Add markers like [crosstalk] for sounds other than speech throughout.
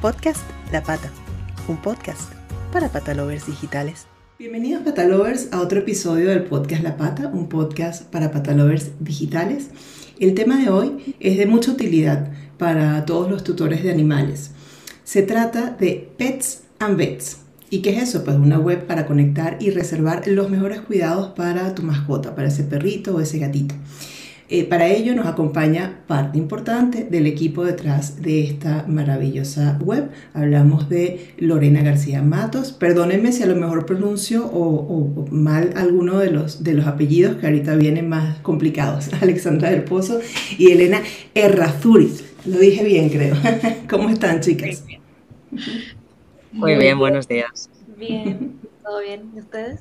Podcast La Pata, un podcast para patalovers digitales. Bienvenidos patalovers a otro episodio del podcast La Pata, un podcast para patalovers digitales. El tema de hoy es de mucha utilidad para todos los tutores de animales. Se trata de Pets and Vets. ¿Y qué es eso? Pues una web para conectar y reservar los mejores cuidados para tu mascota, para ese perrito o ese gatito. Eh, para ello nos acompaña parte importante del equipo detrás de esta maravillosa web. Hablamos de Lorena García Matos. Perdónenme si a lo mejor pronuncio o, mal alguno de los, de los apellidos que ahorita vienen más complicados. [laughs] Alexandra del Pozo y Elena Errazuriz. Lo dije bien, creo. [laughs] ¿Cómo están, chicas? Muy bien, buenos días. Bien, todo bien. ¿Y ustedes?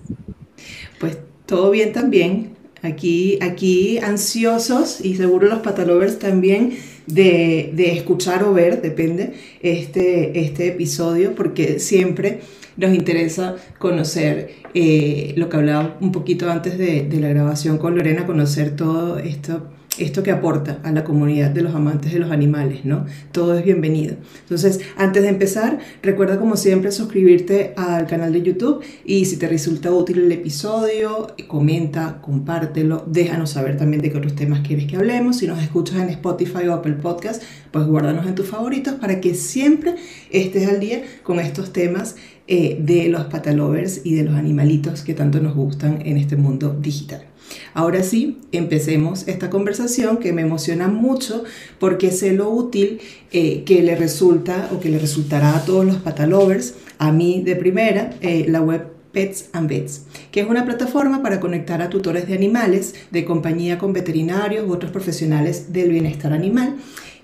Pues todo bien también. Aquí, aquí ansiosos y seguro los patalovers también de, escuchar o ver, depende, este, este episodio porque siempre nos interesa conocer eh, lo que hablaba un poquito antes de, de la grabación con Lorena, conocer todo esto esto que aporta a la comunidad de los amantes de los animales, ¿no? Todo es bienvenido. Entonces, antes de empezar, recuerda como siempre suscribirte al canal de YouTube y si te resulta útil el episodio, comenta, compártelo, déjanos saber también de qué otros temas quieres que hablemos. Si nos escuchas en Spotify o Apple Podcast, pues guárdanos en tus favoritos para que siempre estés al día con estos temas eh, de los patalovers y de los animalitos que tanto nos gustan en este mundo digital. Ahora sí, empecemos esta conversación que me emociona mucho porque sé lo útil eh, que le resulta o que le resultará a todos los patalovers, a mí de primera, eh, la web Pets and Vets, que es una plataforma para conectar a tutores de animales de compañía con veterinarios u otros profesionales del bienestar animal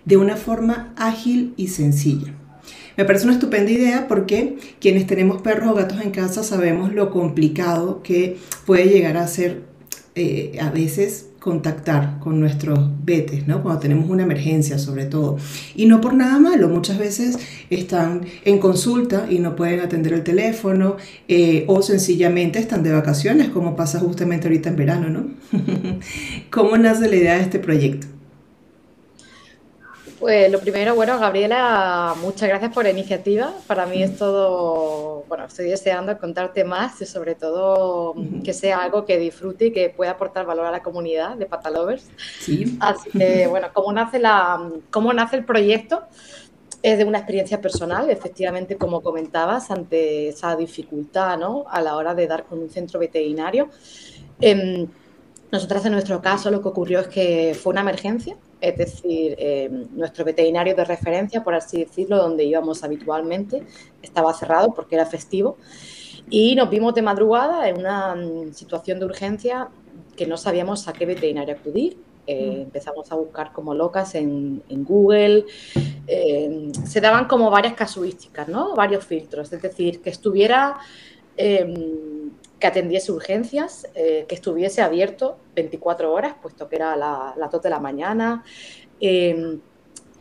de una forma ágil y sencilla. Me parece una estupenda idea porque quienes tenemos perros o gatos en casa sabemos lo complicado que puede llegar a ser eh, a veces contactar con nuestros vetes, ¿no? Cuando tenemos una emergencia sobre todo. Y no por nada malo, muchas veces están en consulta y no pueden atender el teléfono eh, o sencillamente están de vacaciones, como pasa justamente ahorita en verano, ¿no? [laughs] ¿Cómo nace la idea de este proyecto? Pues lo primero, bueno, Gabriela, muchas gracias por la iniciativa. Para mí es todo, bueno, estoy deseando contarte más y sobre todo que sea algo que disfrute y que pueda aportar valor a la comunidad de Patalovers. Sí. Así que, [laughs] bueno, ¿cómo nace, la, cómo nace el proyecto? Es de una experiencia personal, efectivamente, como comentabas, ante esa dificultad ¿no? a la hora de dar con un centro veterinario. Eh, nosotras en nuestro caso lo que ocurrió es que fue una emergencia, es decir, eh, nuestro veterinario de referencia, por así decirlo, donde íbamos habitualmente, estaba cerrado porque era festivo y nos vimos de madrugada en una mm, situación de urgencia que no sabíamos a qué veterinario acudir. Eh, mm. empezamos a buscar como locas en, Google. Eh, se daban como varias casuísticas, ¿no? Varios filtros. Es decir, que estuviera em, que atendiese urgencias, eh, que estuviese abierto 24 horas, puesto que era la, las 2 de la mañana, em,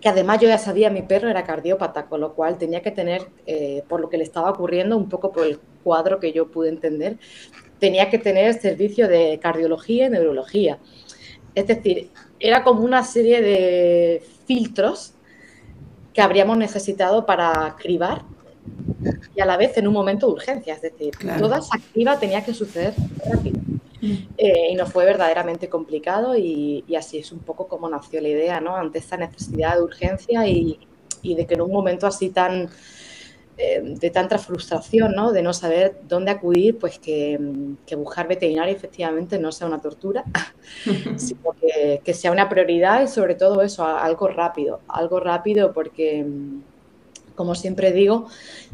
que además yo ya sabía, mi perro era cardiópata, con lo cual tenía que tener, eh, por lo que le estaba ocurriendo, un poco por el cuadro que yo pude entender, tenía que tener servicio de cardiología y neurología. Es decir, era como una serie de filtros que habríamos necesitado para cribar y a la vez en un momento de urgencia, es decir, toda esa activa tenía que suceder rápido. Mm. Eh, y nos fue verdaderamente complicado y, así es un poco como nació la idea, ¿no? Ante esta necesidad de urgencia y, de que en un momento así tan eh, de tanta frustración, ¿no? De no saber dónde acudir, pues que, buscar veterinario efectivamente no sea una tortura, [laughs] sino que, que sea una prioridad y sobre todo eso, algo rápido, algo rápido porque como siempre digo,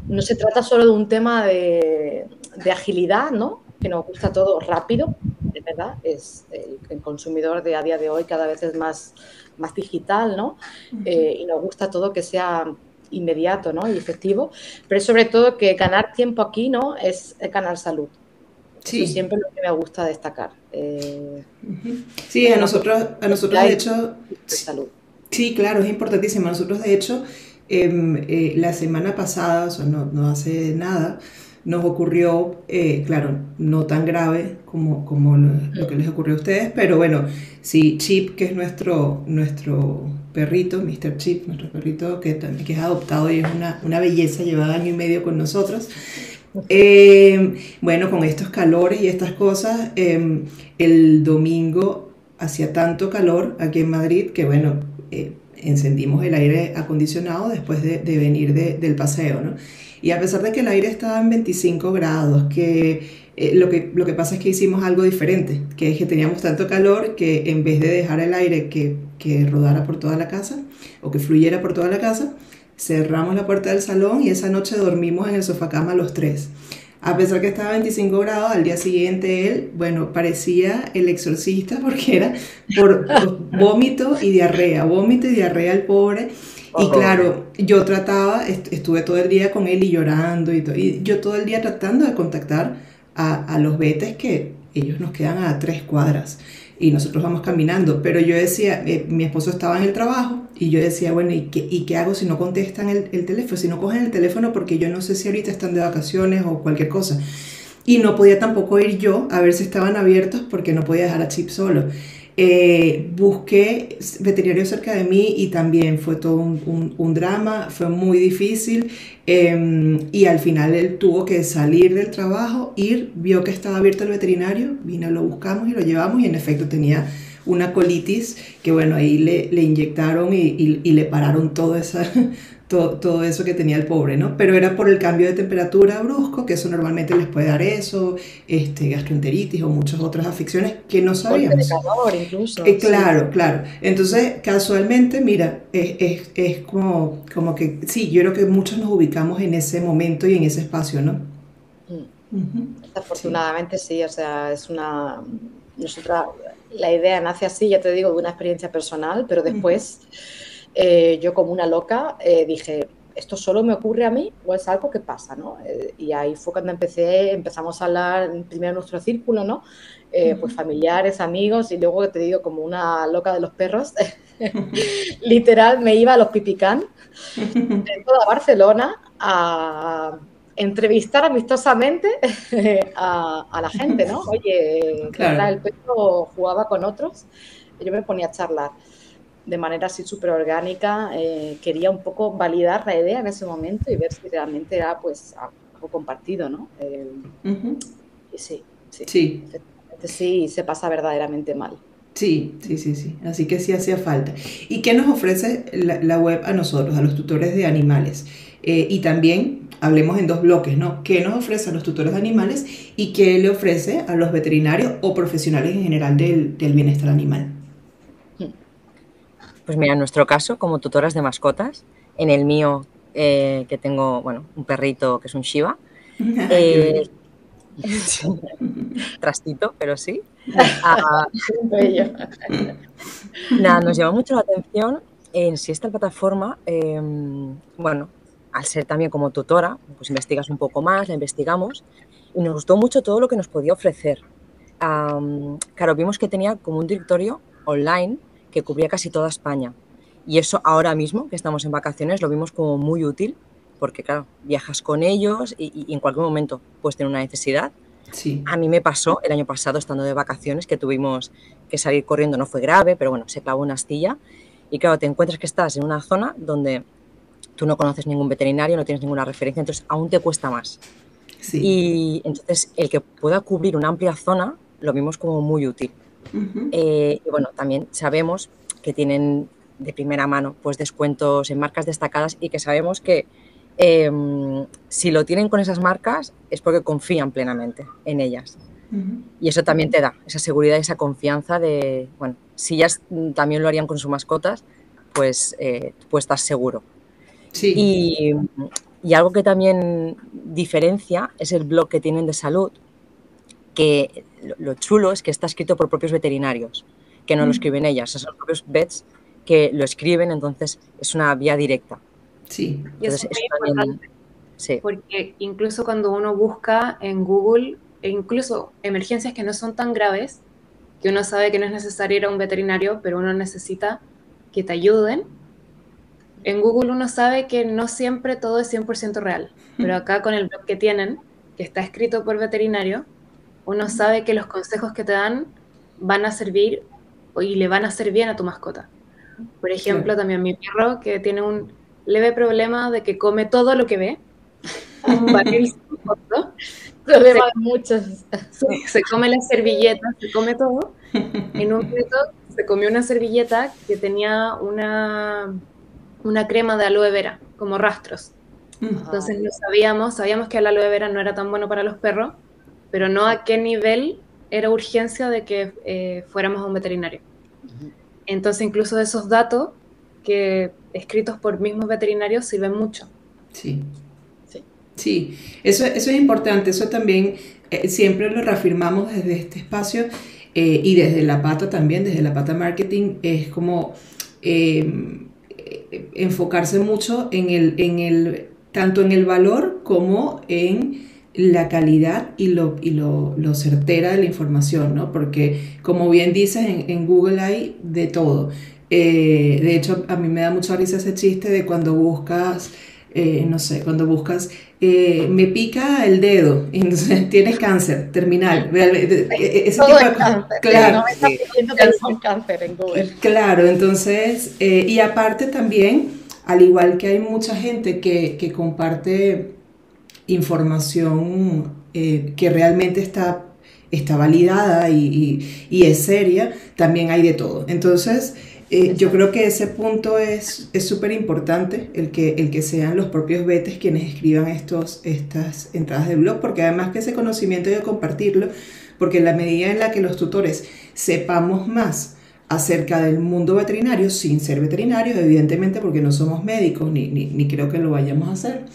no se trata solo de un tema de, agilidad, ¿no? Que nos gusta todo rápido, de verdad, es el, consumidor de a día de hoy cada vez es más, más digital, ¿no? Eh, y nos gusta todo que sea inmediato, ¿no? Y efectivo, pero sobre todo que ganar tiempo aquí, ¿no? Es ganar salud. Sí. siempre lo que me gusta destacar. Eh, sí, a nosotros, a nosotros de hecho... Salud. Sí, claro, es importantísimo. Nosotros de hecho eh, la semana pasada, o sea, no, hace nada, nos ocurrió, eh, claro, no tan grave como, como lo, que les ocurrió a ustedes, pero bueno, sí, Chip, que es nuestro, nuestro perrito, Mr. Chip, nuestro perrito que, que es adoptado y es una, una belleza, lleva año y medio con nosotros. Eh, bueno, con estos calores y estas cosas, em, el domingo hacía tanto calor aquí en Madrid que, bueno, eh, encendimos el aire acondicionado después de, de venir de, del paseo, ¿no? Y a pesar de que el aire estaba en 25 grados, que, eh, lo, que lo que pasa es que hicimos algo diferente, que que teníamos tanto calor que en vez de dejar el aire que, que rodara por toda la casa o que fluyera por toda la casa, cerramos la puerta del salón y esa noche dormimos en el sofá cama los tres. A pesar que estaba a 25 grados, al día siguiente él, bueno, parecía el exorcista [laughs] porque era por, vómito y diarrea, vómito y diarrea el pobre. Y claro, yo trataba, estuve todo el día con él y llorando y, todo, y yo todo el día tratando de contactar a, a los betes que ellos nos quedan a tres cuadras y nosotros vamos caminando. Pero yo decía, eh, mi esposo estaba en el trabajo y yo decía, bueno, ¿y qué, ¿y qué hago si no contestan el, el, teléfono? Si no cogen el teléfono porque yo no sé si ahorita están de vacaciones o cualquier cosa. Y no podía tampoco ir yo a ver si estaban abiertos porque no podía dejar a Chip solo. Eh, busqué veterinario cerca de mí y también fue todo un, drama, fue muy difícil eh, y al final él tuvo que salir del trabajo, ir, vio que estaba abierto el veterinario, vino, lo buscamos y lo llevamos y en efecto tenía una colitis que bueno, ahí le, le inyectaron y, y, y, le pararon toda esa, todo, todo, eso que tenía el pobre, ¿no? Pero era por el cambio de temperatura brusco, que eso normalmente les puede dar eso, este, gastroenteritis o muchas otras afecciones que no sabíamos. calor incluso. Eh, claro, sí. claro. Entonces, casualmente, mira, es, es, es, como, como que, sí, yo creo que muchos nos ubicamos en ese momento y en ese espacio, ¿no? Mm. Uh -huh. Afortunadamente sí. sí, o sea, es una... Nosotros, la idea nace así, ya te digo, de una experiencia personal, pero después... Uh -huh eh, yo como una loca eh, dije, ¿esto solo me ocurre a mí o es algo que pasa? ¿no? Eh, y ahí fue cuando empecé, empezamos a hablar primero en nuestro círculo, ¿no? Eh, pues familiares, amigos, y luego te digo, como una loca de los perros, [laughs] literal me iba a los pipicán de toda Barcelona a entrevistar amistosamente [laughs] a, a la gente, ¿no? [laughs] Oye, claro. el perro jugaba con otros, y yo me ponía a charlar de manera así súper orgánica, eh, quería un poco validar la idea en ese momento y ver si realmente era pues algo compartido, ¿no? Eh, uh -huh. sí, sí, sí. Sí, se pasa verdaderamente mal. Sí, sí, sí, sí. Así que sí hacía falta. ¿Y qué nos ofrece la, la web a nosotros, a los tutores de animales? Eh, y también hablemos en dos bloques, ¿no? ¿Qué nos ofrece a los tutores de animales y qué le ofrece a los veterinarios o profesionales en general del, del bienestar animal? Pues mira, en nuestro caso, como tutoras de mascotas, en el mío, eh, que tengo, bueno, un perrito que es un Shiba, [laughs] eh, [laughs] trastito, pero sí. [laughs] Ah, nada, nos llama mucho la atención en si esta plataforma, eh, bueno, al ser también como tutora, pues investigas un poco más, la investigamos y nos gustó mucho todo lo que nos podía ofrecer. Um, claro, vimos que tenía como un directorio online que cubría casi toda España. Y eso ahora mismo, que estamos en vacaciones, lo vimos como muy útil, porque claro, viajas con ellos y, y en cualquier momento puedes tener una necesidad. Sí. A mí me pasó el año pasado, estando de vacaciones, que tuvimos que salir corriendo, no fue grave, pero bueno, se clavó una astilla. Y claro, te encuentras que estás en una zona donde tú no conoces ningún veterinario, no tienes ninguna referencia, entonces aún te cuesta más. Sí. Y entonces el que pueda cubrir una amplia zona lo vimos como muy útil. Uh -huh. eh, y bueno, también sabemos que tienen de primera mano pues descuentos en marcas destacadas y que sabemos que eh, si lo tienen con esas marcas es porque confían plenamente en ellas. Uh -huh. Y eso también te da esa seguridad y esa confianza de, bueno, si ellas también lo harían con sus mascotas, pues, eh, pues estás seguro. Sí. Y, y, algo que también diferencia es el blog que tienen de salud, que lo chulo es que está escrito por propios veterinarios, que no mm. lo escriben ellas, son los propios vets que lo escriben, entonces es una vía directa. Sí. Y eso es muy importante, sí. porque incluso cuando uno busca en Google, e incluso emergencias que no son tan graves, que uno sabe que no es necesario ir a un veterinario, pero uno necesita que te ayuden, en Google uno sabe que no siempre todo es 100% real, pero acá con el blog que tienen, que está escrito por veterinario, uno sabe que los consejos que te dan van a servir y le van a hacer bien a tu mascota. Por ejemplo, también mi perro que tiene un leve problema de que come todo lo que ve. [laughs] un barril Problema de muchos. Se, come las servilletas, se come todo. [laughs] En un momento se comió una servilleta que tenía una, una crema de aloe vera, como rastros. Entonces no sabíamos, sabíamos que el aloe vera no era tan bueno para los perros, pero no a qué nivel era urgencia de que eh, fuéramos a un veterinario. Entonces incluso esos datos que escritos por mismos veterinarios sirven mucho. Sí, sí, sí. Eso, eso es importante, eso también eh, siempre lo reafirmamos desde este espacio eh, y desde la pata también, desde la pata marketing, es como enfocarse mucho en el, en el tanto en el valor como en la calidad y lo, y lo, certera de la información, ¿no? Porque como bien dices, en, Google hay de todo. Eh, de hecho, a mí me da mucha risa ese chiste de cuando buscas, eh, no sé, cuando buscas, eh, me pica el dedo, y [laughs] entonces tienes cáncer terminal. Ese tipo de cáncer, claro. No cáncer en Google. Claro, entonces, y aparte también al igual que hay mucha gente que, comparte información eh, que realmente está, está validada y, es seria, también hay de todo. Entonces, eh, yo creo que ese punto es súper importante, el que, el que sean los propios vetes quienes escriban estos, estas entradas de blog, porque además que ese conocimiento hay que compartirlo, porque en la medida en la que los tutores sepamos más, acerca del mundo veterinario sin ser veterinarios, evidentemente porque no somos médicos ni, ni, creo que lo vayamos a hacer.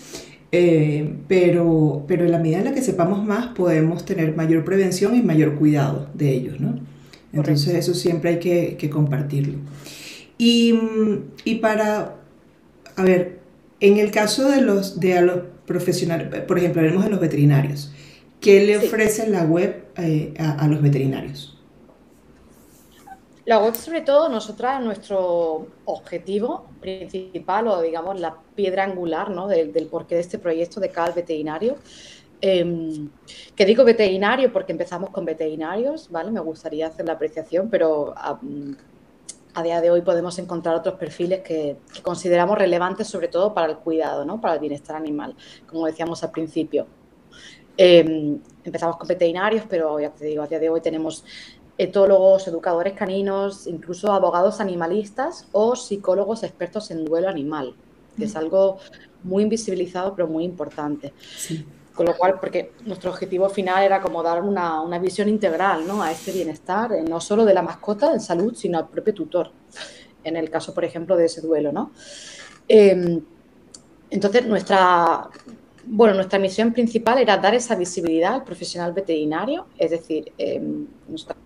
Eh, pero, pero en la medida en la que sepamos más podemos tener mayor prevención y mayor cuidado de ellos, ¿no? Entonces eso siempre hay que, que compartirlo. Y, y, para, a ver, en el caso de los, de a los profesionales, por ejemplo, hablemos de los veterinarios, ¿qué le ofrece la web eh, a, a los veterinarios? La web, sobre todo, nosotras, nuestro objetivo principal o, digamos, la piedra angular ¿no? del, porqué de este proyecto de CAL Veterinario. Em, que digo veterinario porque empezamos con veterinarios, ¿vale? Me gustaría hacer la apreciación, pero a, día de hoy podemos encontrar otros perfiles que, consideramos relevantes, sobre todo para el cuidado, ¿no? Para el bienestar animal, como decíamos al principio. Em, empezamos con veterinarios, pero ya te digo, a día de hoy tenemos etólogos, educadores caninos, incluso abogados animalistas o psicólogos expertos en duelo animal, que es algo muy invisibilizado pero muy importante. Con lo cual, porque nuestro objetivo final era como dar una, visión integral ¿no? a este bienestar, eh, no solo de la mascota en salud, sino al propio tutor, en el caso, por ejemplo, de ese duelo. ¿no? Em, entonces, nuestra, bueno, nuestra misión principal era dar esa visibilidad al profesional veterinario, es decir, em, nuestra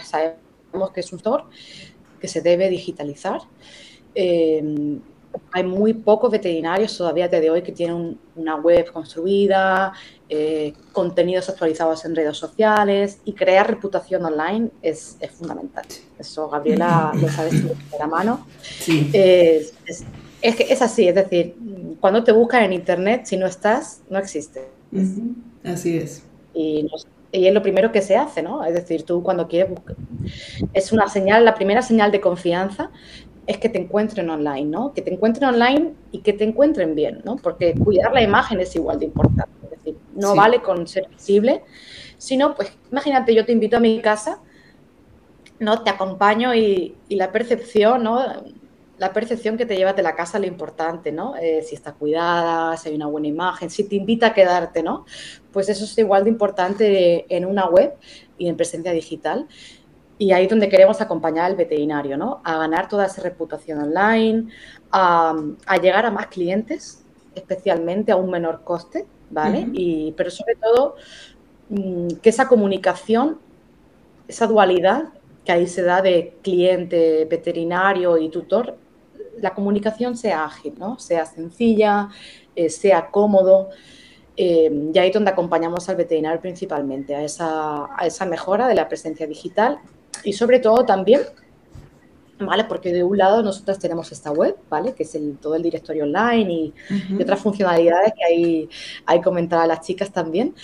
sabemos que es un sector que se debe digitalizar. Eh, hay muy pocos veterinarios todavía de hoy que tienen una web construida, eh, contenidos actualizados en redes sociales y crear reputación online es, fundamental. Eso Gabriela lo sabe de la mano. es, que es así, es decir, cuando te buscan en internet, si no estás, no existe. Así es. Y nos, y es lo primero que se hace, ¿no? Es decir, tú cuando quieres buscar, es una señal, la primera señal de confianza es que te encuentren online, ¿no? Que te encuentren online y que te encuentren bien, ¿no? Porque cuidar la imagen es igual de importante, es decir, no vale con ser visible, sino, pues, imagínate, yo te invito a mi casa, ¿no? Te acompaño y, y la percepción, ¿no? La percepción que te llevas de la casa lo importante, ¿no? Eh, si está cuidada, si hay una buena imagen, si te invita a quedarte, ¿no? Pues eso es igual de importante en una web y en presencia digital. Y ahí es donde queremos acompañar al veterinario, ¿no? A ganar toda esa reputación online, a, llegar a más clientes, especialmente a un menor coste, ¿vale? y, pero sobre todo mm, que esa comunicación, esa dualidad que ahí se da de cliente, veterinario y tutor, la comunicación sea ágil, ¿no? sea sencilla, eh, sea cómodo. Eh, y ahí es donde acompañamos al veterinario principalmente, a esa, a esa mejora de la presencia digital y sobre todo también, ¿vale? Porque de un lado nosotros tenemos esta web, ¿vale? Que es el, todo el directorio online y, otras funcionalidades que hay, hay comentar a las chicas también.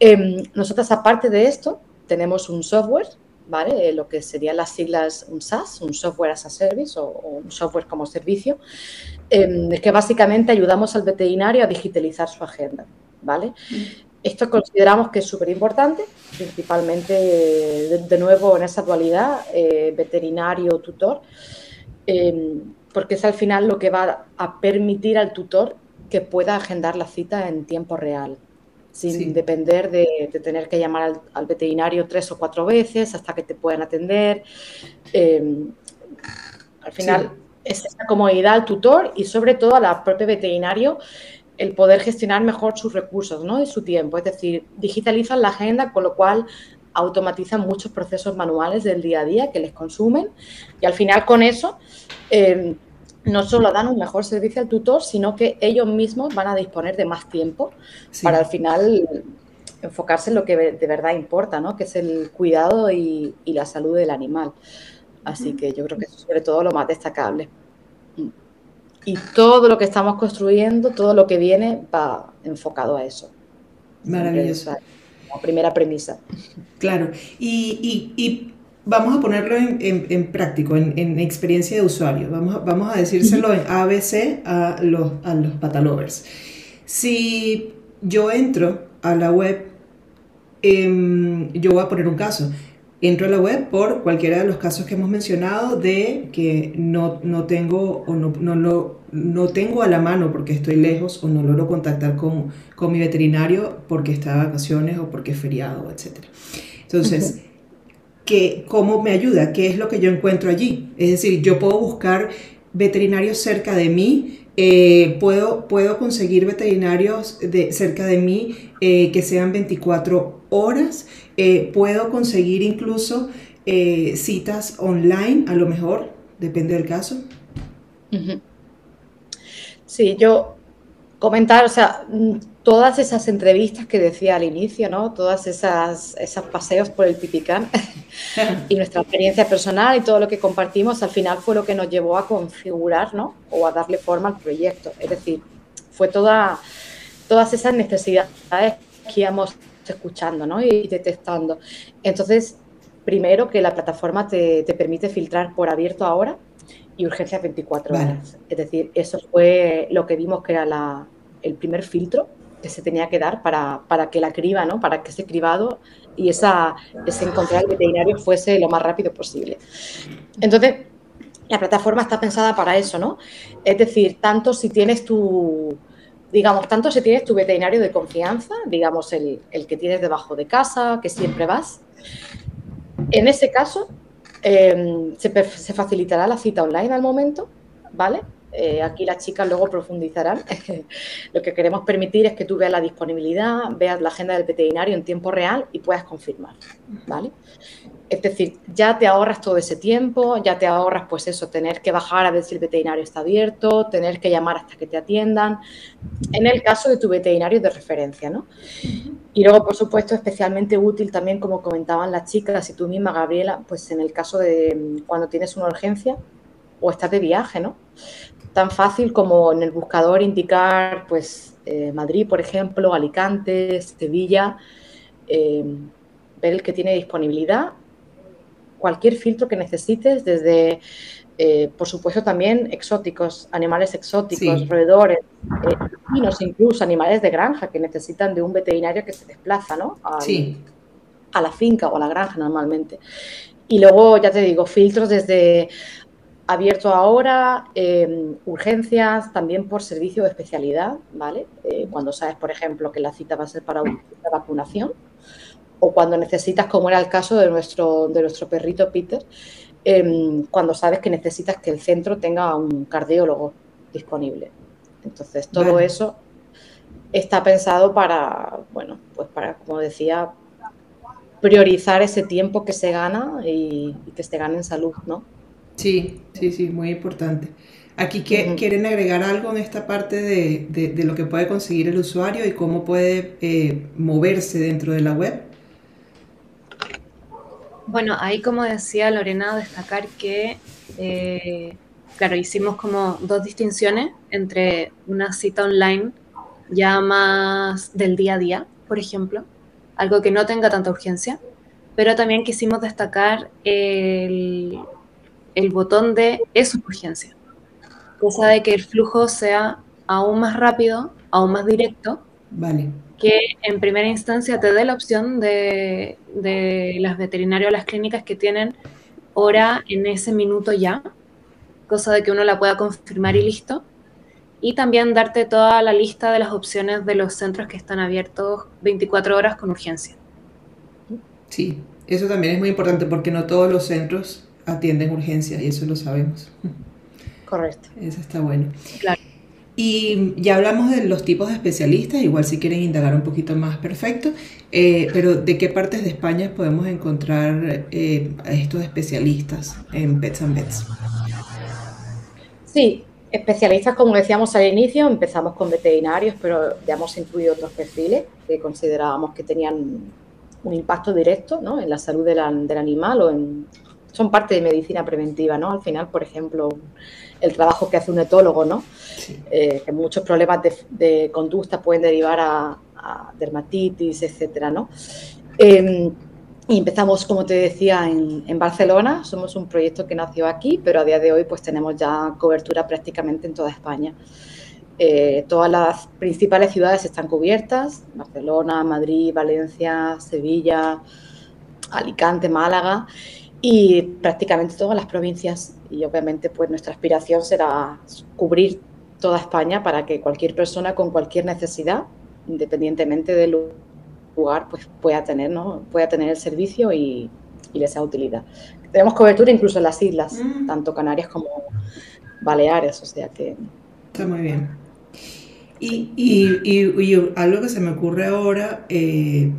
Eh, nosotras, aparte de esto, tenemos un software ¿vale? Lo que serían las siglas un SaaS, un Software as a Service o, un software como servicio, es que básicamente ayudamos al veterinario a digitalizar su agenda, ¿vale? Esto consideramos que es súper importante, principalmente, de, nuevo, en esa actualidad, eh, veterinario, tutor, em, porque es al final lo que va a permitir al tutor que pueda agendar la cita en tiempo real, sin depender de, tener que llamar al, veterinario tres o cuatro veces hasta que te puedan atender. Em, al final, es esa comodidad al tutor y sobre todo al propio veterinario el poder gestionar mejor sus recursos ¿no? y su tiempo. Es decir, digitalizan la agenda, con lo cual automatizan muchos procesos manuales del día a día que les consumen y al final con eso em, no solo dan un mejor servicio al tutor, sino que ellos mismos van a disponer de más tiempo para al final enfocarse en lo que de verdad importa, ¿no? que es el cuidado y, la salud del animal. Así que yo creo que eso es sobre todo lo más destacable. Y todo lo que estamos construyendo, todo lo que viene, va enfocado a eso. Maravilloso. La primera premisa. Claro. y vamos a ponerlo en, práctico, en, experiencia de usuario. Vamos a, vamos a decírselo en ABC a los, a los patalovers. Si yo entro a la web, em, yo voy a poner un caso. Entro a la web por cualquiera de los casos que hemos mencionado de que no, no tengo o no, no, lo, no tengo a la mano porque estoy lejos o no logro contactar con, con mi veterinario porque está de vacaciones o porque es feriado, etc. Entonces, que, cómo me ayuda, qué es lo que yo encuentro allí. Es decir, yo puedo buscar veterinarios cerca de mí, eh, puedo, puedo conseguir veterinarios de, cerca de mí eh, que sean 24 horas, eh, puedo conseguir incluso citas online, a lo mejor, depende del caso. Sí, yo comentar, o sea, todas esas entrevistas que decía al inicio, ¿no? Todas esas esos paseos por el Piticán [laughs] y nuestra experiencia personal y todo lo que compartimos al final fue lo que nos llevó a configurar, ¿no? O a darle forma al proyecto. Es decir, fue toda, todas esas necesidades que íbamos escuchando, ¿no? Y detectando. Entonces, primero que la plataforma te, te permite filtrar por abierto ahora y urgencia 24 horas. Es decir, eso fue lo que vimos que era la, el primer filtro que se tenía que dar para, para, que la criba, ¿no? Para que ese cribado y esa, ese encontrar al veterinario fuese lo más rápido posible. Entonces, la plataforma está pensada para eso, ¿no? Es decir, tanto si tienes tu, digamos, tanto si tienes tu veterinario de confianza, digamos, el, el que tienes debajo de casa, que siempre vas, en ese caso, se, se facilitará la cita online al momento, ¿vale? Eh, aquí las chicas luego profundizarán. [laughs] Lo que queremos permitir es que tú veas la disponibilidad, veas la agenda del veterinario en tiempo real y puedas confirmar, ¿vale? Es decir, ya te ahorras todo ese tiempo, ya te ahorras pues eso, tener que bajar a ver si el veterinario está abierto, tener que llamar hasta que te atiendan, en el caso de tu veterinario de referencia, ¿no? Y luego, por supuesto, especialmente útil también, como comentaban las chicas y tú misma, Gabriela, pues en el caso de mm, cuando tienes una urgencia o estás de viaje, ¿no? Tan fácil como en el buscador indicar pues eh, Madrid, por ejemplo, Alicante, Sevilla, eh, ver el que tiene disponibilidad, cualquier filtro que necesites, desde, eh, por supuesto, también exóticos, animales exóticos, roedores, incluso animales de granja que necesitan de un veterinario que se desplaza ¿no? a la finca o a la granja normalmente. Y luego, ya te digo, filtros desde abierto ahora, em, urgencias también por servicio de especialidad, ¿vale? Eh, cuando sabes, por ejemplo, que la cita va a ser para una vacunación o cuando necesitas, como era el caso de nuestro, de nuestro perrito Peter, em, cuando sabes que necesitas que el centro tenga un cardiólogo disponible. Entonces, todo eso está pensado para, bueno, pues para, como decía, priorizar ese tiempo que se gana y, y que se gane en salud, ¿no? Sí, sí, sí, muy importante. Aquí quieren agregar algo en esta parte de, lo que puede conseguir el usuario y cómo puede eh, moverse dentro de la web. Bueno, ahí como decía Lorena, destacar que, eh, claro, hicimos como dos distinciones entre una cita online ya más del día a día, por ejemplo, algo que no tenga tanta urgencia, pero también quisimos destacar el, el botón de es urgencia, cosa de que el flujo sea aún más rápido, aún más directo. Vale. Que en primera instancia te dé la opción de, de las veterinarios o las clínicas que tienen hora en ese minuto ya, cosa de que uno la pueda confirmar y listo. Y también darte toda la lista de las opciones de los centros que están abiertos 24 horas con urgencia. Sí, eso también es muy importante porque no todos los centros atienden urgencia y eso lo sabemos. Correcto. Eso está bueno. Claro. Y ya hablamos de los tipos de especialistas, igual si quieren indagar un poquito más, perfecto. Eh, pero ¿de qué partes de España podemos encontrar eh, a estos especialistas en Pets and Vets? Sí, especialistas, como decíamos al inicio, empezamos con veterinarios, pero ya hemos incluido otros perfiles que considerábamos que tenían un impacto directo ¿no? en la salud del animal o en, son parte de medicina preventiva, ¿no? Al final, por ejemplo, el trabajo que hace un etólogo, ¿no? Eh, que muchos problemas de, conducta pueden derivar a, dermatitis, etcétera, ¿no? Em, y empezamos, como te decía, en, Barcelona. Somos un proyecto que nació aquí, pero a día de hoy pues tenemos ya cobertura prácticamente en toda España. Eh, todas las principales ciudades están cubiertas, Barcelona, Madrid, Valencia, Sevilla, Alicante, Málaga y prácticamente todas las provincias. Y obviamente pues nuestra aspiración será cubrir toda España para que cualquier persona con cualquier necesidad, independientemente del lugar, pues pueda tener, ¿no? pueda tener el servicio y, y le sea utilidad. Tenemos cobertura incluso en las islas, mm. tanto Canarias como Baleares, o sea que... Está muy bien. Y, y, algo que se me ocurre ahora, eh,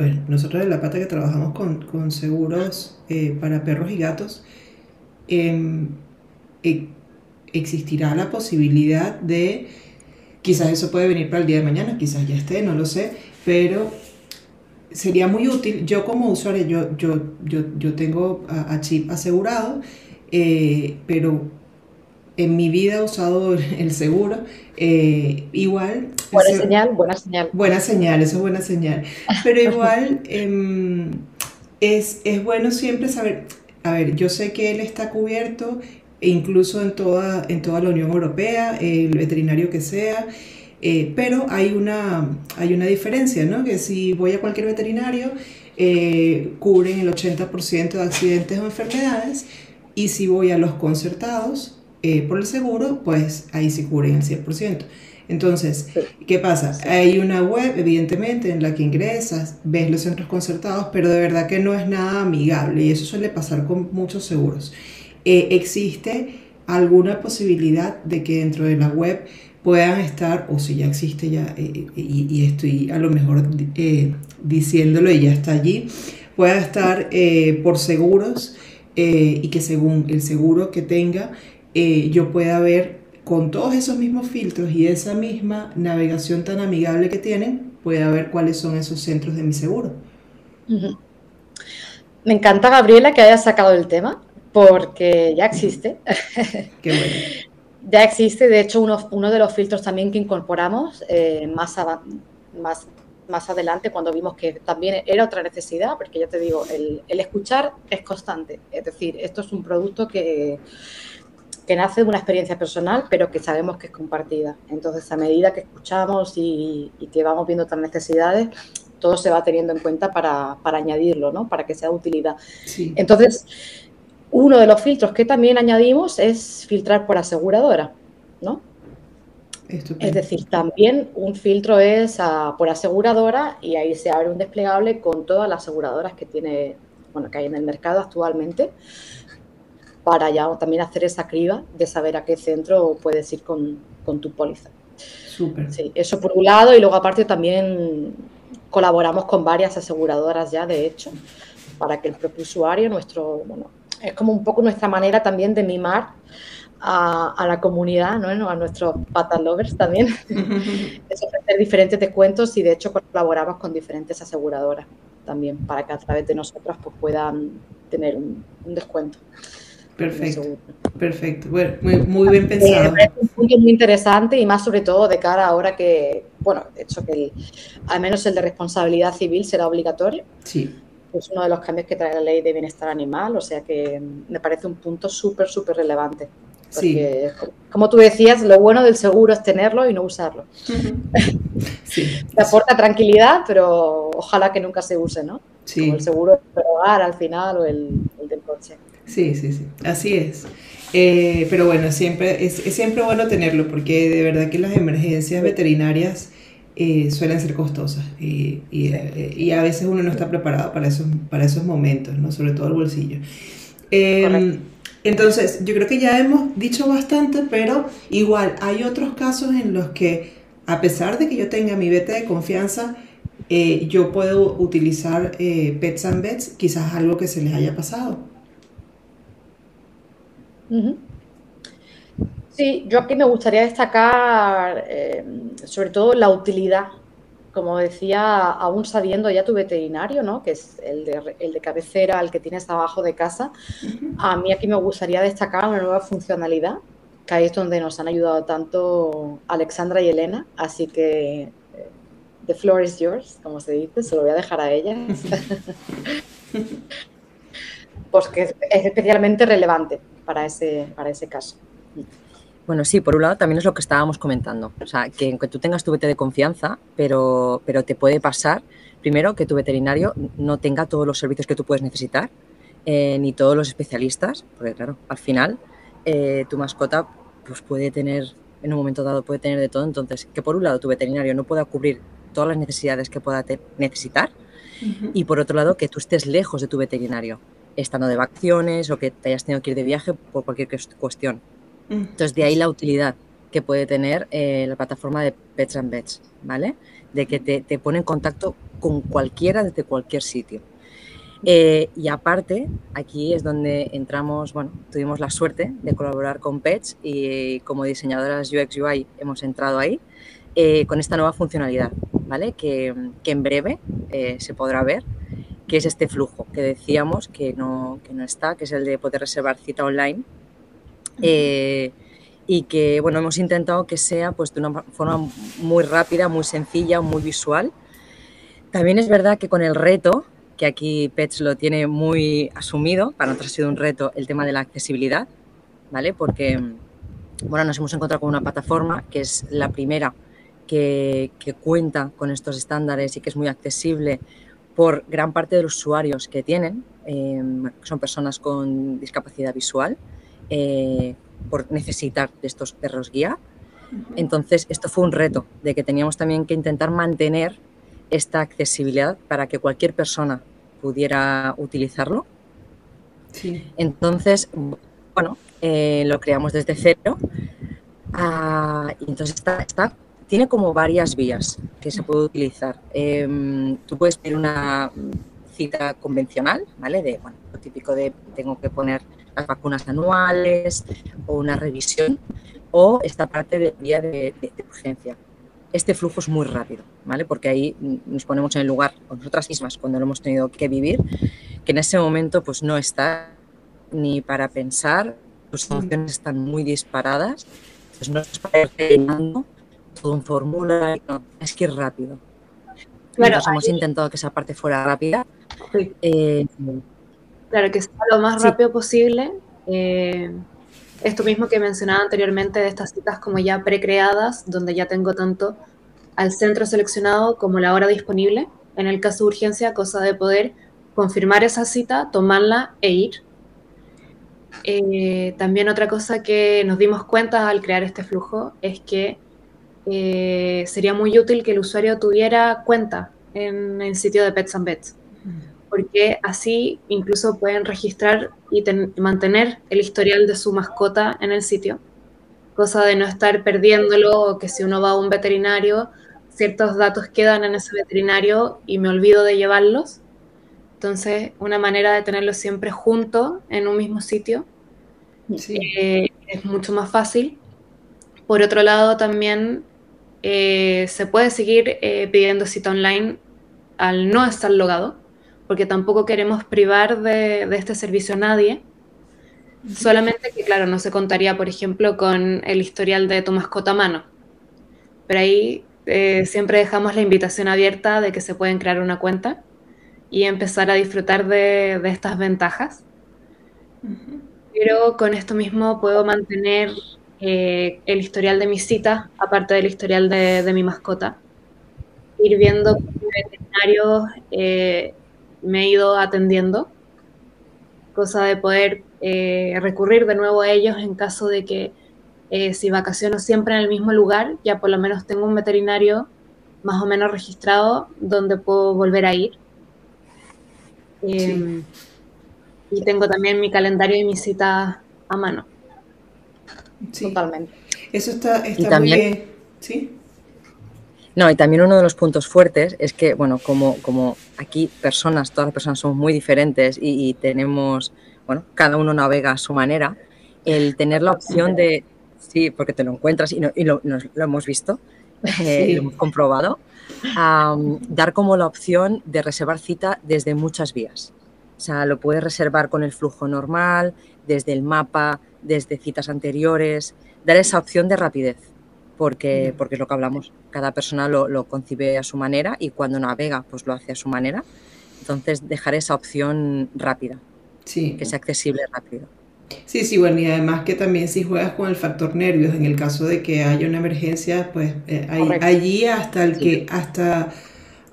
bueno, nosotros en La Pata que trabajamos con, seguros eh, para perros y gatos, em, e, existirá la posibilidad de, quizás eso puede venir para el día de mañana, quizás ya esté, no lo sé, pero sería muy útil, yo como usuario, yo, yo, yo, yo tengo a, Chip asegurado, eh, pero en mi vida he usado [laughs] el seguro. Eh, igual. Buena señal, buena señal. Buena señal, eso es buena señal. Pero [laughs] igual em, es, es, bueno siempre saber. A ver, yo sé que él está cubierto, incluso en toda, en toda la Unión Europea, el veterinario que sea. Eh, pero hay una, hay una diferencia, ¿no? Que si voy a cualquier veterinario, eh, cubren el 80% de accidentes o enfermedades, y si voy a los concertados, eh, por el seguro, pues ahí se cubren el 100%. Entonces, ¿qué pasa? Hay una web, evidentemente, en la que ingresas, ves los centros concertados, pero de verdad que no es nada amigable y eso suele pasar con muchos seguros. Eh, ¿Existe alguna posibilidad de que dentro de la web puedan estar, o si ya existe ya, eh, y, estoy a lo mejor diciéndolo y ya está allí, pueda estar por seguros y que según el seguro que tenga, eh, yo pueda ver con todos esos mismos filtros y esa misma navegación tan amigable que tienen, pueda ver cuáles son esos centros de mi seguro. Me encanta, Gabriela, que hayas sacado el tema, porque ya existe. [laughs] Qué bueno. [laughs] ya existe, de hecho, uno, uno, de los filtros también que incorporamos eh, más, más, más adelante, cuando vimos que también era otra necesidad, porque ya te digo, el, el escuchar es constante. Es decir, esto es un producto que que nace de una experiencia personal, pero que sabemos que es compartida. Entonces, a medida que escuchamos y, que vamos viendo otras necesidades, todo se va teniendo en cuenta para, añadirlo, ¿no? Para que sea de utilidad. Entonces, uno de los filtros que también añadimos es filtrar por aseguradora, ¿no? Es decir, también un filtro es por aseguradora y ahí se abre un desplegable con todas las aseguradoras que tiene, bueno, que hay en el mercado actualmente para ya también hacer esa criba de saber a qué centro puedes ir con, tu póliza. Súper. Sí, eso por un lado y luego aparte también colaboramos con varias aseguradoras ya, de hecho, para que el propio usuario, nuestro, bueno, es como un poco nuestra manera también de mimar a, la comunidad, ¿no? a nuestros patas lovers también, [laughs] es ofrecer diferentes descuentos y de hecho colaboramos con diferentes aseguradoras también para que a través de nosotros pues, puedan tener un descuento. Perfecto, perfecto. Bueno, muy, bien pensado. es un punto muy interesante y más sobre todo de cara ahora que, bueno, de hecho que al menos el de responsabilidad civil será obligatorio. Sí. es uno de los cambios que trae la ley de bienestar animal, o sea que me parece un punto súper, súper relevante. Porque, como tú decías, lo bueno del seguro es tenerlo y no usarlo. [laughs] Sí. Te aporta tranquilidad, pero ojalá que nunca se use, ¿no? Sí. Como el seguro del hogar al final o el, del coche. Sí, sí, sí, así es. Eh, pero bueno, siempre es, siempre bueno tenerlo porque de verdad que las emergencias veterinarias eh, suelen ser costosas y, eh, y, a veces uno no está preparado para esos, para esos momentos, ¿no? sobre todo el bolsillo. Em, entonces, yo creo que ya hemos dicho bastante, pero igual hay otros casos en los que, a pesar de que yo tenga mi vete de confianza, eh, yo puedo utilizar Pets and Bets, quizás algo que se les haya pasado. Sí, yo aquí me gustaría destacar eh, sobre todo la utilidad, como decía, aún sabiendo ya tu veterinario, ¿no? que es el de, el de cabecera, el que tienes abajo de casa. A mí aquí me gustaría destacar una nueva funcionalidad, que ahí es donde nos han ayudado tanto Alexandra y Elena, así que eh, the floor is yours, como se dice, se lo voy a dejar a ellas. [laughs] [laughs] pues que es especialmente relevante para ese, para ese caso. Bueno, sí, por un lado también es lo que estábamos comentando. O sea, que aunque tú tengas tu vete de confianza, pero, pero te puede pasar, primero, que tu veterinario no tenga todos los servicios que tú puedes necesitar, eh, ni todos los especialistas, porque claro, al final eh, tu mascota pues puede tener, en un momento dado puede tener de todo, entonces que por un lado tu veterinario no pueda cubrir todas las necesidades que pueda necesitar y por otro lado que tú estés lejos de tu veterinario, estando de vacaciones o que te hayas tenido que ir de viaje por cualquier cuestión. Entonces, de ahí la utilidad que puede tener eh, la plataforma de Pets and Bets, ¿vale? De que te, pone en contacto con cualquiera desde cualquier sitio. Eh, y aparte, aquí es donde entramos, bueno, tuvimos la suerte de colaborar con Pets y como diseñadoras UX UI hemos entrado ahí eh, con esta nueva funcionalidad, ¿vale? Que, en breve se podrá ver, que es este flujo que decíamos que no, que no está, que es el de poder reservar cita online eh, y que bueno, hemos intentado que sea pues, de una forma muy rápida, muy sencilla, muy visual. También es verdad que con el reto, que aquí Pets lo tiene muy asumido, para nosotros ha sido un reto el tema de la accesibilidad, ¿vale? Porque bueno, nos hemos encontrado con una plataforma que es la primera que, que cuenta con estos estándares y que es muy accesible por gran parte de los usuarios que tienen, eh, son personas con discapacidad visual, eh, por necesitar de estos perros guía. Entonces, esto fue un reto de que teníamos también que intentar mantener esta accesibilidad para que cualquier persona pudiera utilizarlo. Entonces, bueno, eh, lo creamos desde cero. Ah, y entonces está, tiene como varias vías que se puede utilizar. Em, tú puedes tener una cita convencional, ¿vale? De, bueno, lo típico de tengo que poner las vacunas anuales o una revisión, o esta parte de vía de, urgencia. Este flujo es muy rápido, ¿vale? Porque ahí nos ponemos en el lugar con nosotras mismas cuando lo hemos tenido que vivir, que en ese momento pues no está ni para pensar, tus emociones están muy disparadas, entonces no es para ir todo un formulario, no, es que ir rápido. Claro, hemos intentado que esa parte fuera rápida. Eh, Claro, que sea lo más rápido posible. Eh, esto mismo que mencionaba anteriormente de estas citas como ya precreadas, donde ya tengo tanto al centro seleccionado como la hora disponible. En el caso de urgencia, cosa de poder confirmar esa cita, tomarla e ir. Eh, también otra cosa que nos dimos cuenta al crear este flujo es que eh, sería muy útil que el usuario tuviera cuenta en el sitio de Pets and Bets porque así incluso pueden registrar y mantener el historial de su mascota en el sitio, cosa de no estar perdiéndolo o que si uno va a un veterinario, ciertos datos quedan en ese veterinario y me olvido de llevarlos. Entonces, una manera de tenerlos siempre juntos en un mismo sitio eh, es mucho más fácil. Por otro lado, también eh, se puede seguir eh, pidiendo cita online al no estar logado porque tampoco queremos privar de, este servicio a nadie. Solamente que, claro, no se contaría, por ejemplo, con el historial de tu mascota a mano. Pero ahí eh, siempre dejamos la invitación abierta de que se pueden crear una cuenta y empezar a disfrutar de, estas ventajas. Pero con esto mismo puedo mantener eh, el historial de mis citas, aparte del historial de, mi mascota. Ir viendo qué veterinario eh, me he ido atendiendo, cosa de poder eh, recurrir de nuevo a ellos en caso de que si vacaciono siempre en el mismo lugar, ya por lo menos tengo un veterinario más o menos registrado donde puedo volver a ir. Em, y tengo también mi calendario y mis citas a mano. Totalmente. Eso está, muy bien. ¿Sí? No, y también uno de los puntos fuertes es que, bueno, como, como aquí personas, todas las personas somos muy diferentes y, tenemos, bueno, cada uno navega a su manera, el tener la opción de, sí, porque te lo encuentras y, lo, hemos visto, eh, lo hemos comprobado, dar como la opción de reservar cita desde muchas vías. O sea, lo puedes reservar con el flujo normal, desde el mapa, desde citas anteriores, dar esa opción de rapidez, porque, porque es lo que hablamos. Cada persona lo, concibe a su manera y cuando navega, pues lo hace a su manera. Entonces, dejar esa opción rápida, sí. que sea accesible rápido. Sí, sí, bueno, y además que también si juegas con el factor nervios, en el caso de que haya una emergencia, pues eh, allí hasta el que, hasta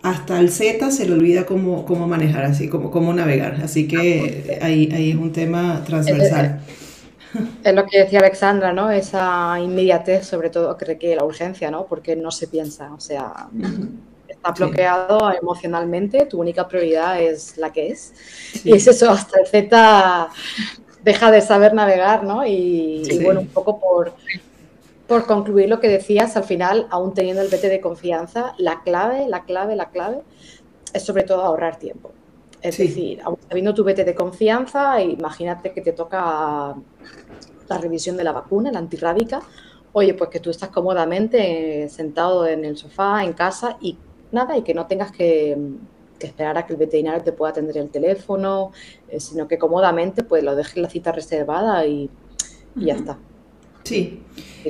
hasta el Z se le olvida cómo, cómo manejar, así como cómo navegar. Así que ahí, ahí es un tema transversal. Es, lo que decía Alexandra, ¿no? Esa inmediatez, sobre todo, que requiere la urgencia, ¿no? Porque no se piensa, o sea, está bloqueado emocionalmente, tu única prioridad es la que es. Y es eso, hasta el Z deja de saber navegar, ¿no? y bueno, un poco por por concluir lo que decías, al final, aún teniendo el vete de confianza, la clave, la clave, la clave es sobre todo ahorrar tiempo. Es decir, aún teniendo tu vete de confianza, imagínate que te toca la revisión de la vacuna, la antirrábica, oye, pues que tú estás cómodamente sentado en el sofá, en casa y nada, y que no tengas que, esperar a que el veterinario te pueda atender el teléfono, eh, sino que cómodamente pues lo dejes la cita reservada y, y ya está. Sí.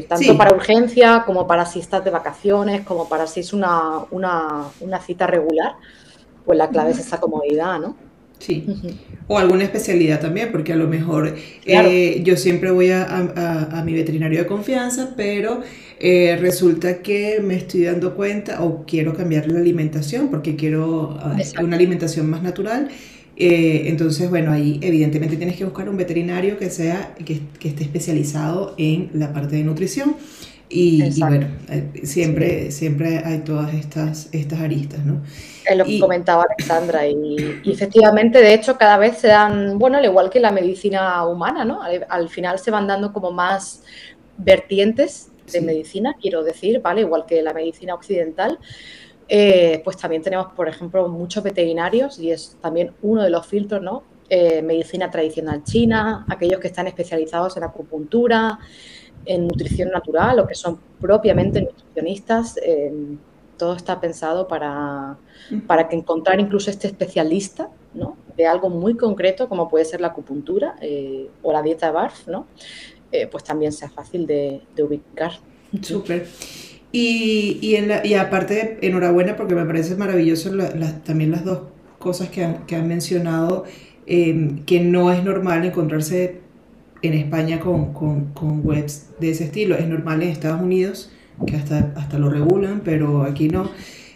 Tanto para urgencia como para si estás de vacaciones, como para si es una, cita regular, pues la clave es esa comodidad, ¿no? Sí. O alguna especialidad también, porque a lo mejor eh, yo siempre voy a, mi veterinario de confianza, pero eh, resulta que me estoy dando cuenta o quiero cambiar la alimentación porque quiero ah, una alimentación más natural eh, entonces, bueno, ahí evidentemente tienes que buscar un veterinario que sea, que, esté especializado en la parte de nutrición. Y, bueno, eh, siempre, siempre hay todas estas, estas aristas, ¿no? Es lo que comentaba Alexandra. Y, efectivamente, de hecho, cada vez se dan, bueno, al igual que la medicina humana, ¿no? Al, final se van dando como más vertientes de medicina, quiero decir, ¿vale? Igual que la medicina occidental. Eh, pues también tenemos, por ejemplo, muchos veterinarios y es también uno de los filtros, ¿no? Eh, medicina tradicional china, aquellos que están especializados en acupuntura, en nutrición natural o que son propiamente nutricionistas. Eh, todo está pensado para, para, que encontrar incluso este especialista ¿no? de algo muy concreto como puede ser la acupuntura o la dieta BARF, ¿no? pues también sea fácil de, de ubicar. Súper. Y, y, en la, y aparte, enhorabuena porque me parece maravilloso también las dos cosas que han, que han mencionado, que no es normal encontrarse en España con, con, con, webs de ese estilo. Es normal en Estados Unidos, que hasta, hasta lo regulan, pero aquí no,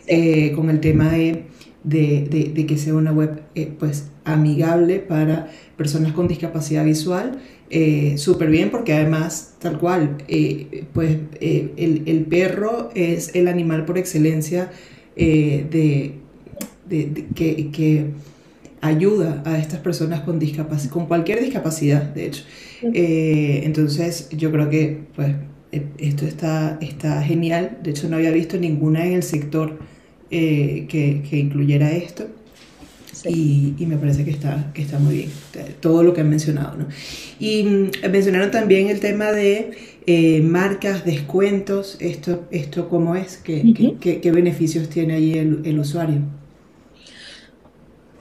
eh, con el tema de, de, de, que sea una web eh, pues amigable para personas con discapacidad visual eh, súper bien porque además, tal cual, eh, pues eh, el, perro es el animal por excelencia de, que, ayuda a estas personas con discapacidad, con cualquier discapacidad, de hecho. entonces, yo creo que pues esto está, está genial. De hecho, no había visto ninguna en el sector que, que incluyera esto. Y, me parece que está, que está muy bien, todo lo que han mencionado. ¿no? Y mm, mencionaron también el tema de eh, marcas, descuentos, esto, esto cómo es, ¿Qué, qué, beneficios tiene ahí el, el, usuario.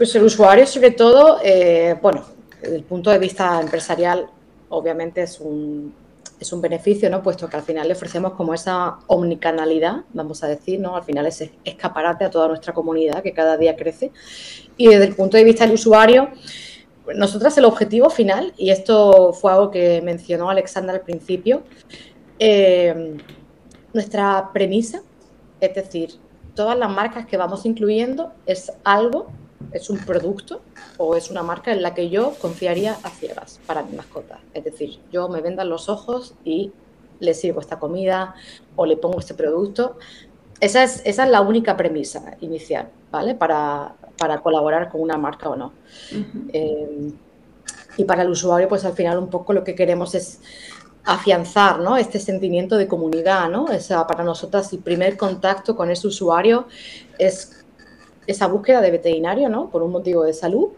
Pues el usuario sobre todo, eh, bueno, desde el punto de vista empresarial, obviamente es un, es un beneficio, ¿no? Puesto que al final le ofrecemos como esa omnicanalidad, vamos a decir, ¿no? Al final es escaparate a toda nuestra comunidad que cada día crece. Y desde el punto de vista del usuario, nosotras el objetivo final, y esto fue algo que mencionó Alexandra al principio, eh, nuestra premisa, es decir, todas las marcas que vamos incluyendo es algo, es un producto o es una marca en la que yo confiaría a ciegas para mi mascota. Es decir, yo me vendan los ojos y le sirvo esta comida o le pongo este producto. Esa es, esa es la única premisa inicial, ¿vale? Para, para colaborar con una marca o no. Eh, y para el usuario, pues al final un poco lo que queremos es afianzar ¿no? este sentimiento de comunidad, ¿no? Esa, para nosotras el primer contacto con ese usuario es esa búsqueda de veterinario, ¿no? Por un motivo de salud,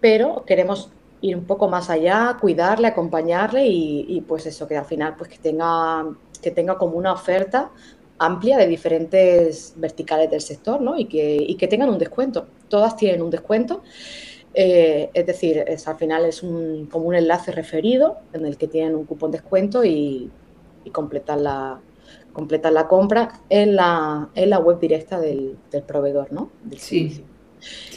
pero queremos ir un poco más allá, cuidarle, acompañarle y, pues eso, que al final pues que tenga, que tenga como una oferta amplia de diferentes verticales del sector, ¿no? Y que, y que tengan un descuento. Todas tienen un descuento eh, es decir, al final es un, como un enlace referido en el que tienen un cupón descuento y, y completan, la, completan la compra en la, en la web directa del, proveedor, ¿no? sí.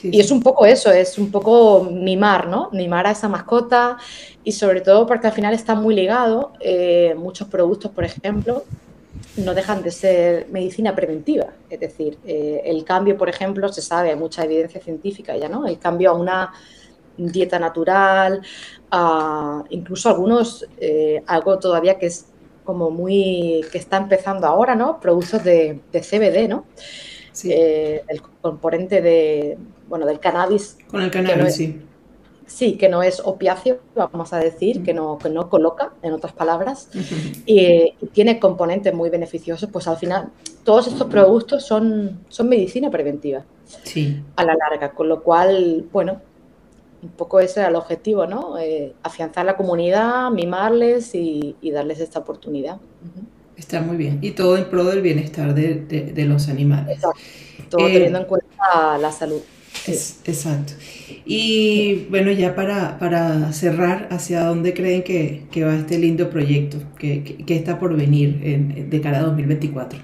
y es un poco eso, es un poco mimar, ¿no? Mimar a esa mascota y sobre todo porque al final está muy ligado. Eh, muchos productos, por ejemplo, no dejan de ser medicina preventiva. Es decir, eh, el cambio, por ejemplo, se sabe, hay mucha evidencia científica ya, ¿no? El cambio a una dieta natural, a incluso algunos, eh, algo todavía que es como muy, que está empezando ahora, ¿no? Productos de, CBD, ¿no? Eh, el componente de, bueno, del cannabis. Con el cannabis, sí sí, que no es opiáceo, vamos a decir, que no, que no coloca, en otras palabras, y, tiene componentes muy beneficiosos, pues al final todos estos productos son, son medicina preventiva sí. a la larga, con lo cual, bueno, un poco ese era el objetivo, ¿no? Eh, afianzar la comunidad, mimarles y, darles esta oportunidad. Está muy bien. Y todo en pro del bienestar de, los animales. Exacto. Todo eh, teniendo en cuenta la salud. Es, exacto. Y bueno, ya para, para, cerrar, ¿hacia dónde creen que, que va este lindo proyecto que, que, está por venir en, de cara a 2024?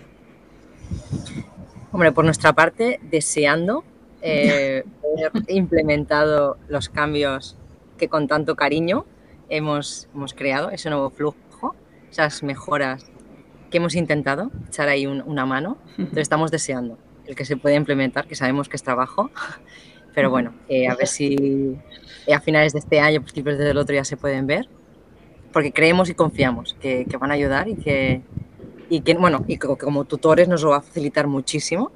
Hombre, por nuestra parte, deseando eh, haber implementado los cambios que con tanto cariño hemos, hemos creado, ese nuevo flujo, esas mejoras que hemos intentado echar ahí una mano. Entonces estamos deseando el que se puede implementar, que sabemos que es trabajo, pero bueno, eh, a ver si eh, a finales de este año, principios del otro ya se pueden ver, porque creemos y confiamos que, van a ayudar y que, y que, bueno, y como tutores nos lo va a facilitar muchísimo.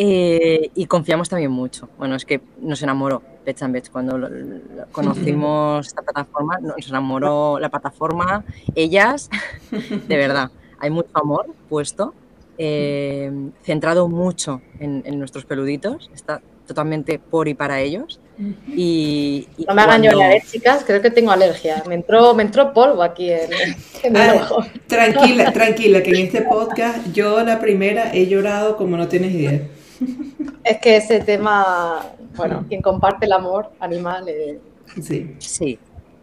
Eh, y confiamos también mucho. Bueno, es que nos enamoró Pets and Cuando conocimos esta plataforma, nos enamoró la plataforma, ellas, de verdad. Hay mucho amor puesto eh, centrado mucho en, nuestros peluditos, está totalmente por y para ellos. y, no me hagan llorar, ¿eh, chicas, creo que tengo alergia. Me entró, me entró polvo aquí en, el ah, ojo. Tranquila, tranquila, que en este podcast yo la primera he llorado como no tienes idea. Es que ese tema, bueno, quien comparte el amor animal. Eh, sí. Sí,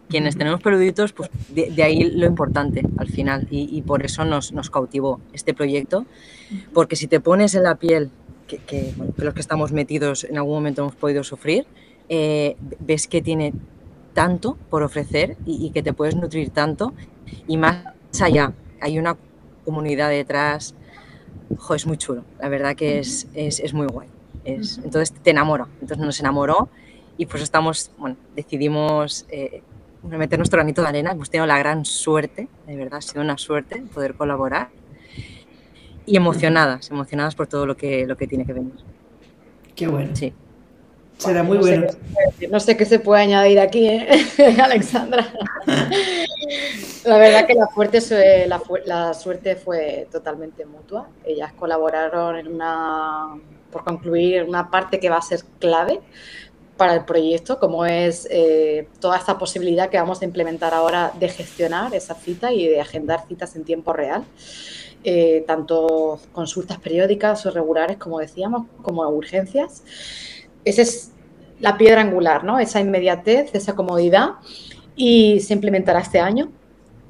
quienes tenemos peluditos, pues de, ahí lo importante al final y, por eso nos, nos, cautivó este proyecto, porque si te pones en la piel que, los que estamos metidos en algún momento hemos podido sufrir, eh, ves que tiene tanto por ofrecer y, que te puedes nutrir tanto y más allá, hay una comunidad detrás, ojo, es muy chulo, la verdad que es, es, es muy guay. Es, entonces te enamora, entonces nos enamoró y pues estamos, bueno, decidimos... Eh, meter nuestro granito de arena. Hemos tenido la gran suerte, de verdad, ha sido una suerte poder colaborar. Y emocionadas, emocionadas por todo lo que, lo que tiene que venir. Qué bueno. Sí. Será muy bueno. no sé qué se puede añadir aquí, ¿eh? [laughs] Alexandra. [laughs] la verdad que la, fuerte, la, la, suerte fue totalmente mutua. Ellas colaboraron en una, por concluir, una parte que va a ser clave para el proyecto, como es eh, toda esta posibilidad que vamos a implementar ahora de gestionar esa cita y de agendar citas en tiempo real, eh, tanto consultas periódicas o regulares, como decíamos, como urgencias. Esa es la piedra angular, ¿no? Esa inmediatez, esa comodidad y se implementará este año.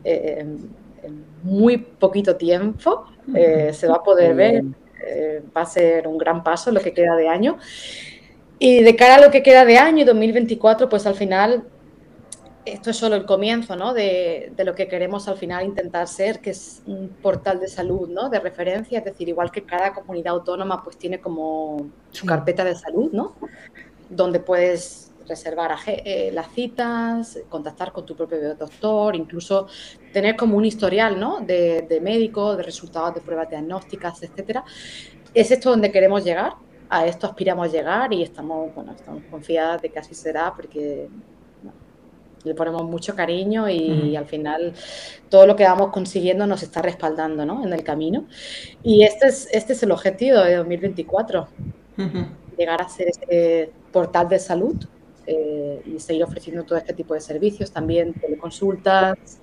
en, muy poquito tiempo. Eh, se va a poder ver, eh, va a ser un gran paso lo que queda de año. Y de cara a lo que queda de año, 2024, pues al final esto es solo el comienzo ¿no? de, de, lo que queremos al final intentar ser, que es un portal de salud ¿no? de referencia, es decir, igual que cada comunidad autónoma pues tiene como su carpeta de salud, ¿no? donde puedes reservar eh, las citas, contactar con tu propio doctor, incluso tener como un historial ¿no? de, de médico, de resultados de pruebas diagnósticas, etcétera. Es esto donde queremos llegar, a esto aspiramos llegar y estamos, bueno, estamos confiadas de que así será porque le ponemos mucho cariño y, al final todo lo que vamos consiguiendo nos está respaldando ¿no? en el camino. Y este es, este es el objetivo de 2024, llegar a ser este portal de salud eh, y seguir ofreciendo todo este tipo de servicios, también teleconsultas,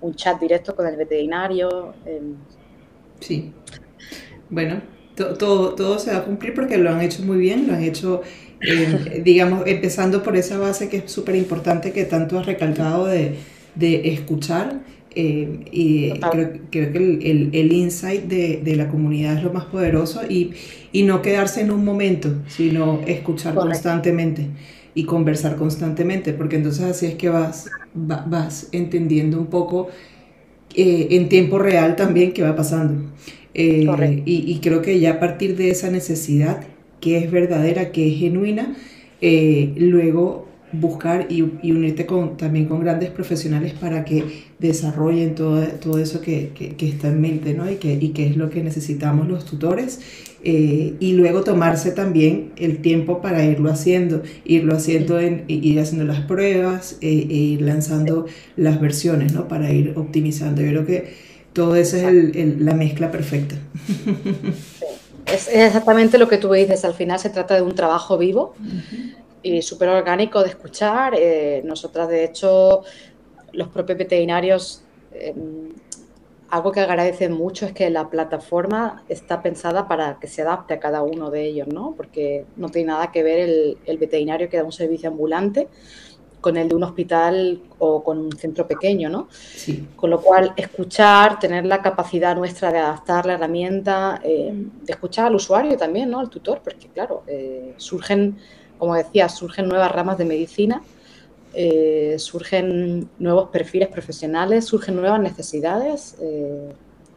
un chat directo con el veterinario. Em. Sí, bueno, todo, todo se va a cumplir porque lo han hecho muy bien, lo han hecho eh, digamos, empezando por esa base que es súper importante que tanto has recalcado de, de escuchar. Eh, y creo, creo, que el, el, insight de, de, la comunidad es lo más poderoso y, y no quedarse en un momento, sino escuchar constantemente y conversar constantemente, porque entonces así es que vas, vas entendiendo un poco eh, en tiempo real también qué va pasando. y, y, creo que ya a partir de esa necesidad que es verdadera, que es genuina, eh, luego buscar y, unirte con, también con grandes profesionales para que desarrollen todo, todo eso que, está en mente ¿no? y, que, y que es lo que necesitamos los tutores eh, y luego tomarse también el tiempo para irlo haciendo, irlo haciendo, en, ir haciendo las pruebas eh, e ir lanzando las versiones ¿no? para ir optimizando. Yo creo que todo eso es la mezcla perfecta. [laughs] Es, exactamente lo que tú dices, al final se trata de un trabajo vivo y súper orgánico de escuchar. Eh, nosotras, de hecho, los propios veterinarios, em, algo que agradecen mucho es que la plataforma está pensada para que se adapte a cada uno de ellos, ¿no? Porque no tiene nada que ver el, el veterinario que da un servicio ambulante con el de un hospital o con un centro pequeño, ¿no? Sí. Con lo cual, escuchar, tener la capacidad nuestra de adaptar la herramienta, eh, de escuchar al usuario también, ¿no? Al tutor, porque claro, eh, surgen, como decía, surgen nuevas ramas de medicina, eh, surgen nuevos perfiles profesionales, surgen nuevas necesidades.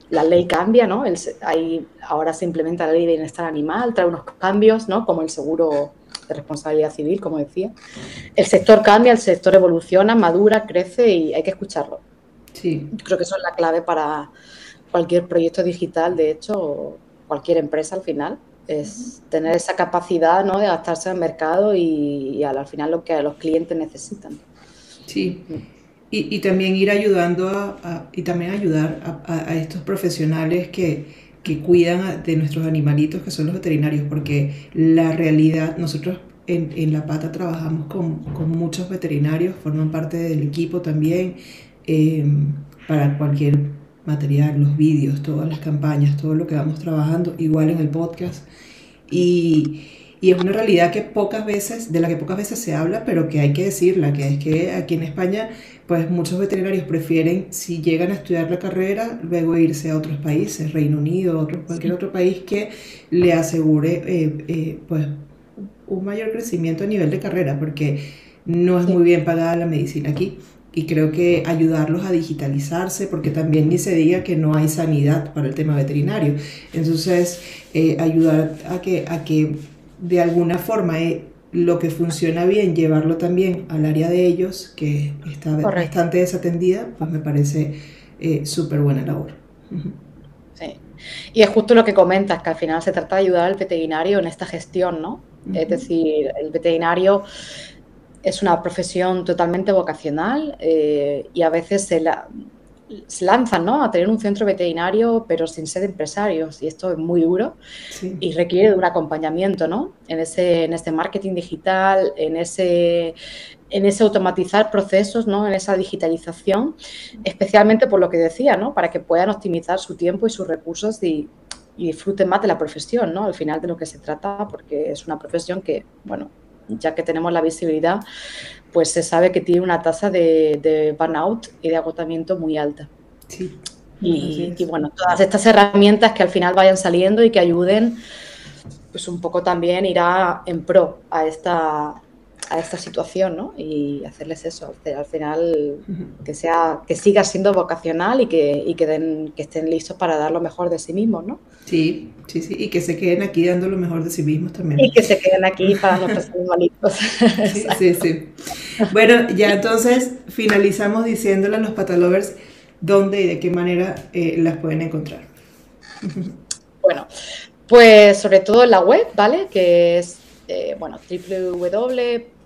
la ley cambia, ¿no? hay, ahora se implementa la ley de bienestar animal, trae unos cambios, ¿no? Como el seguro de responsabilidad civil, como decía. El sector cambia, el sector evoluciona, madura, crece y hay que escucharlo. Sí. Yo creo que eso es la clave para cualquier proyecto digital, de hecho, cualquier empresa al final, es tener esa capacidad ¿no? de adaptarse al mercado y, al, final lo que los clientes necesitan. Sí. Y, también ir ayudando a, y también ayudar a, estos profesionales que, que cuidan de nuestros animalitos, que son los veterinarios, porque la realidad, nosotros en, en La Pata trabajamos con, con, muchos veterinarios, forman parte del equipo también, eh, para cualquier material, los vídeos, todas las campañas, todo lo que vamos trabajando, igual en el podcast. Y, y, es una realidad que pocas veces, de la que pocas veces se habla, pero que hay que decirla, que es que aquí en España pues muchos veterinarios prefieren, si llegan a estudiar la carrera, luego irse a otros países, Reino Unido, otro, cualquier otro país que le asegure eh, eh, pues, un mayor crecimiento a nivel de carrera, porque no es muy bien pagada la medicina aquí. Y creo que ayudarlos a digitalizarse, porque también ni se diga que no hay sanidad para el tema veterinario. Entonces, eh, ayudar a que, a que de alguna forma lo que funciona bien, llevarlo también al área de ellos, que está bastante desatendida, pues me parece eh, súper buena labor. Sí. Y es justo lo que comentas, que al final se trata de ayudar al veterinario en esta gestión, ¿no? Es decir, el veterinario es una profesión totalmente vocacional eh, y a veces se la, se lanzan ¿no? a tener un centro veterinario, pero sin ser empresarios, y esto es muy duro y requiere de un acompañamiento ¿no? en, ese, en este marketing digital, en ese, en ese automatizar procesos, ¿no? en esa digitalización, especialmente por lo que decía, ¿no? para que puedan optimizar su tiempo y sus recursos y, y disfruten más de la profesión, ¿no? al final de lo que se trata, porque es una profesión que, bueno, ya que tenemos la visibilidad, pues se sabe que tiene una tasa de, burnout y de agotamiento muy alta. Sí. Y, y, bueno, todas estas herramientas que al final vayan saliendo y que ayuden, pues un poco también irá en pro a esta, a esta situación, ¿no? Y hacerles eso, al final que sea, que siga siendo vocacional y que, y que, den, que estén listos para dar lo mejor de sí mismos, ¿no? Sí, sí, sí, y que se queden aquí dando lo mejor de sí mismos también. Y que se queden aquí para nuestros animalitos. [laughs] sí, sí, sí. Bueno, ya entonces finalizamos diciéndole a los patalovers dónde y de qué manera eh, las pueden encontrar. bueno, pues sobre todo en la web, ¿vale? Que es, eh, bueno, www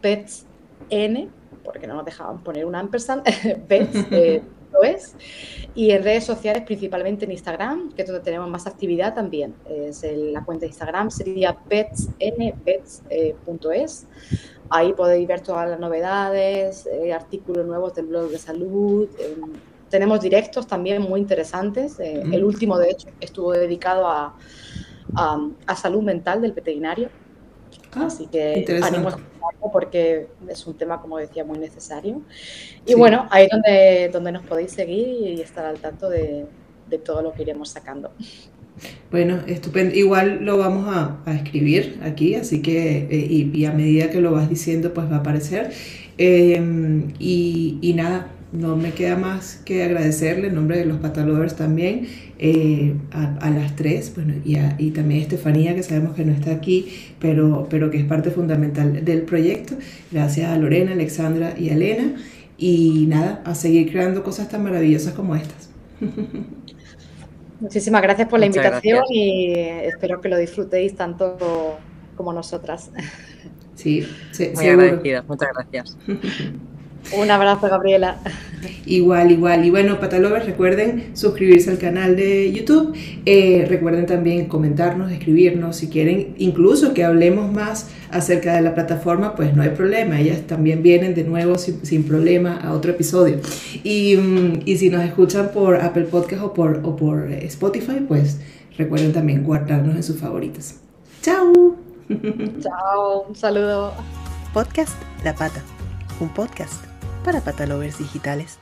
.petsn, porque no nos dejaban poner un ampersand, [laughs] pets, eh, [laughs] es. Y en redes sociales, principalmente en Instagram, que es donde tenemos más actividad también. Es la cuenta de Instagram sería petsn, pets.es. Eh, Ahí podéis ver todas las novedades, eh, artículos nuevos del blog de salud. tenemos directos también muy interesantes. El último, de hecho, estuvo dedicado a, a salud mental del veterinario Ah, Así que animo a porque es un tema, como decía, muy necesario. Y bueno, ahí es donde, donde nos podéis seguir y estar al tanto de, todo lo que iremos sacando. Bueno, estupendo. Igual lo vamos a, escribir aquí, así que, eh, y, a medida que lo vas diciendo, pues va a aparecer. Em, y, y, nada, no me queda más que agradecerle en nombre de los Patalovers también eh, a, las tres, bueno, y, y, también a Estefanía, que sabemos que no está aquí, pero, pero que es parte fundamental del proyecto. Gracias a Lorena, Alexandra y Elena. Y nada, a seguir creando cosas tan maravillosas como estas. Muchísimas gracias por la invitación y espero que lo disfrutéis tanto como nosotras. Sí, sí Muy agradecida, muchas gracias. [laughs] Un abrazo, Gabriela. Igual, igual. Y bueno, Patalovers, recuerden suscribirse al canal de YouTube. Eh, recuerden también comentarnos, escribirnos si quieren, incluso que hablemos más acerca de la plataforma, pues no hay problema. Ellas también vienen de nuevo sin, problema a otro episodio. Y, mm, y, si nos escuchan por Apple Podcast o por, o por Spotify, pues recuerden también guardarnos en sus favoritos. ¡Chao! Chao, un saludo. Podcast La Pata, un podcast para patalovers digitales.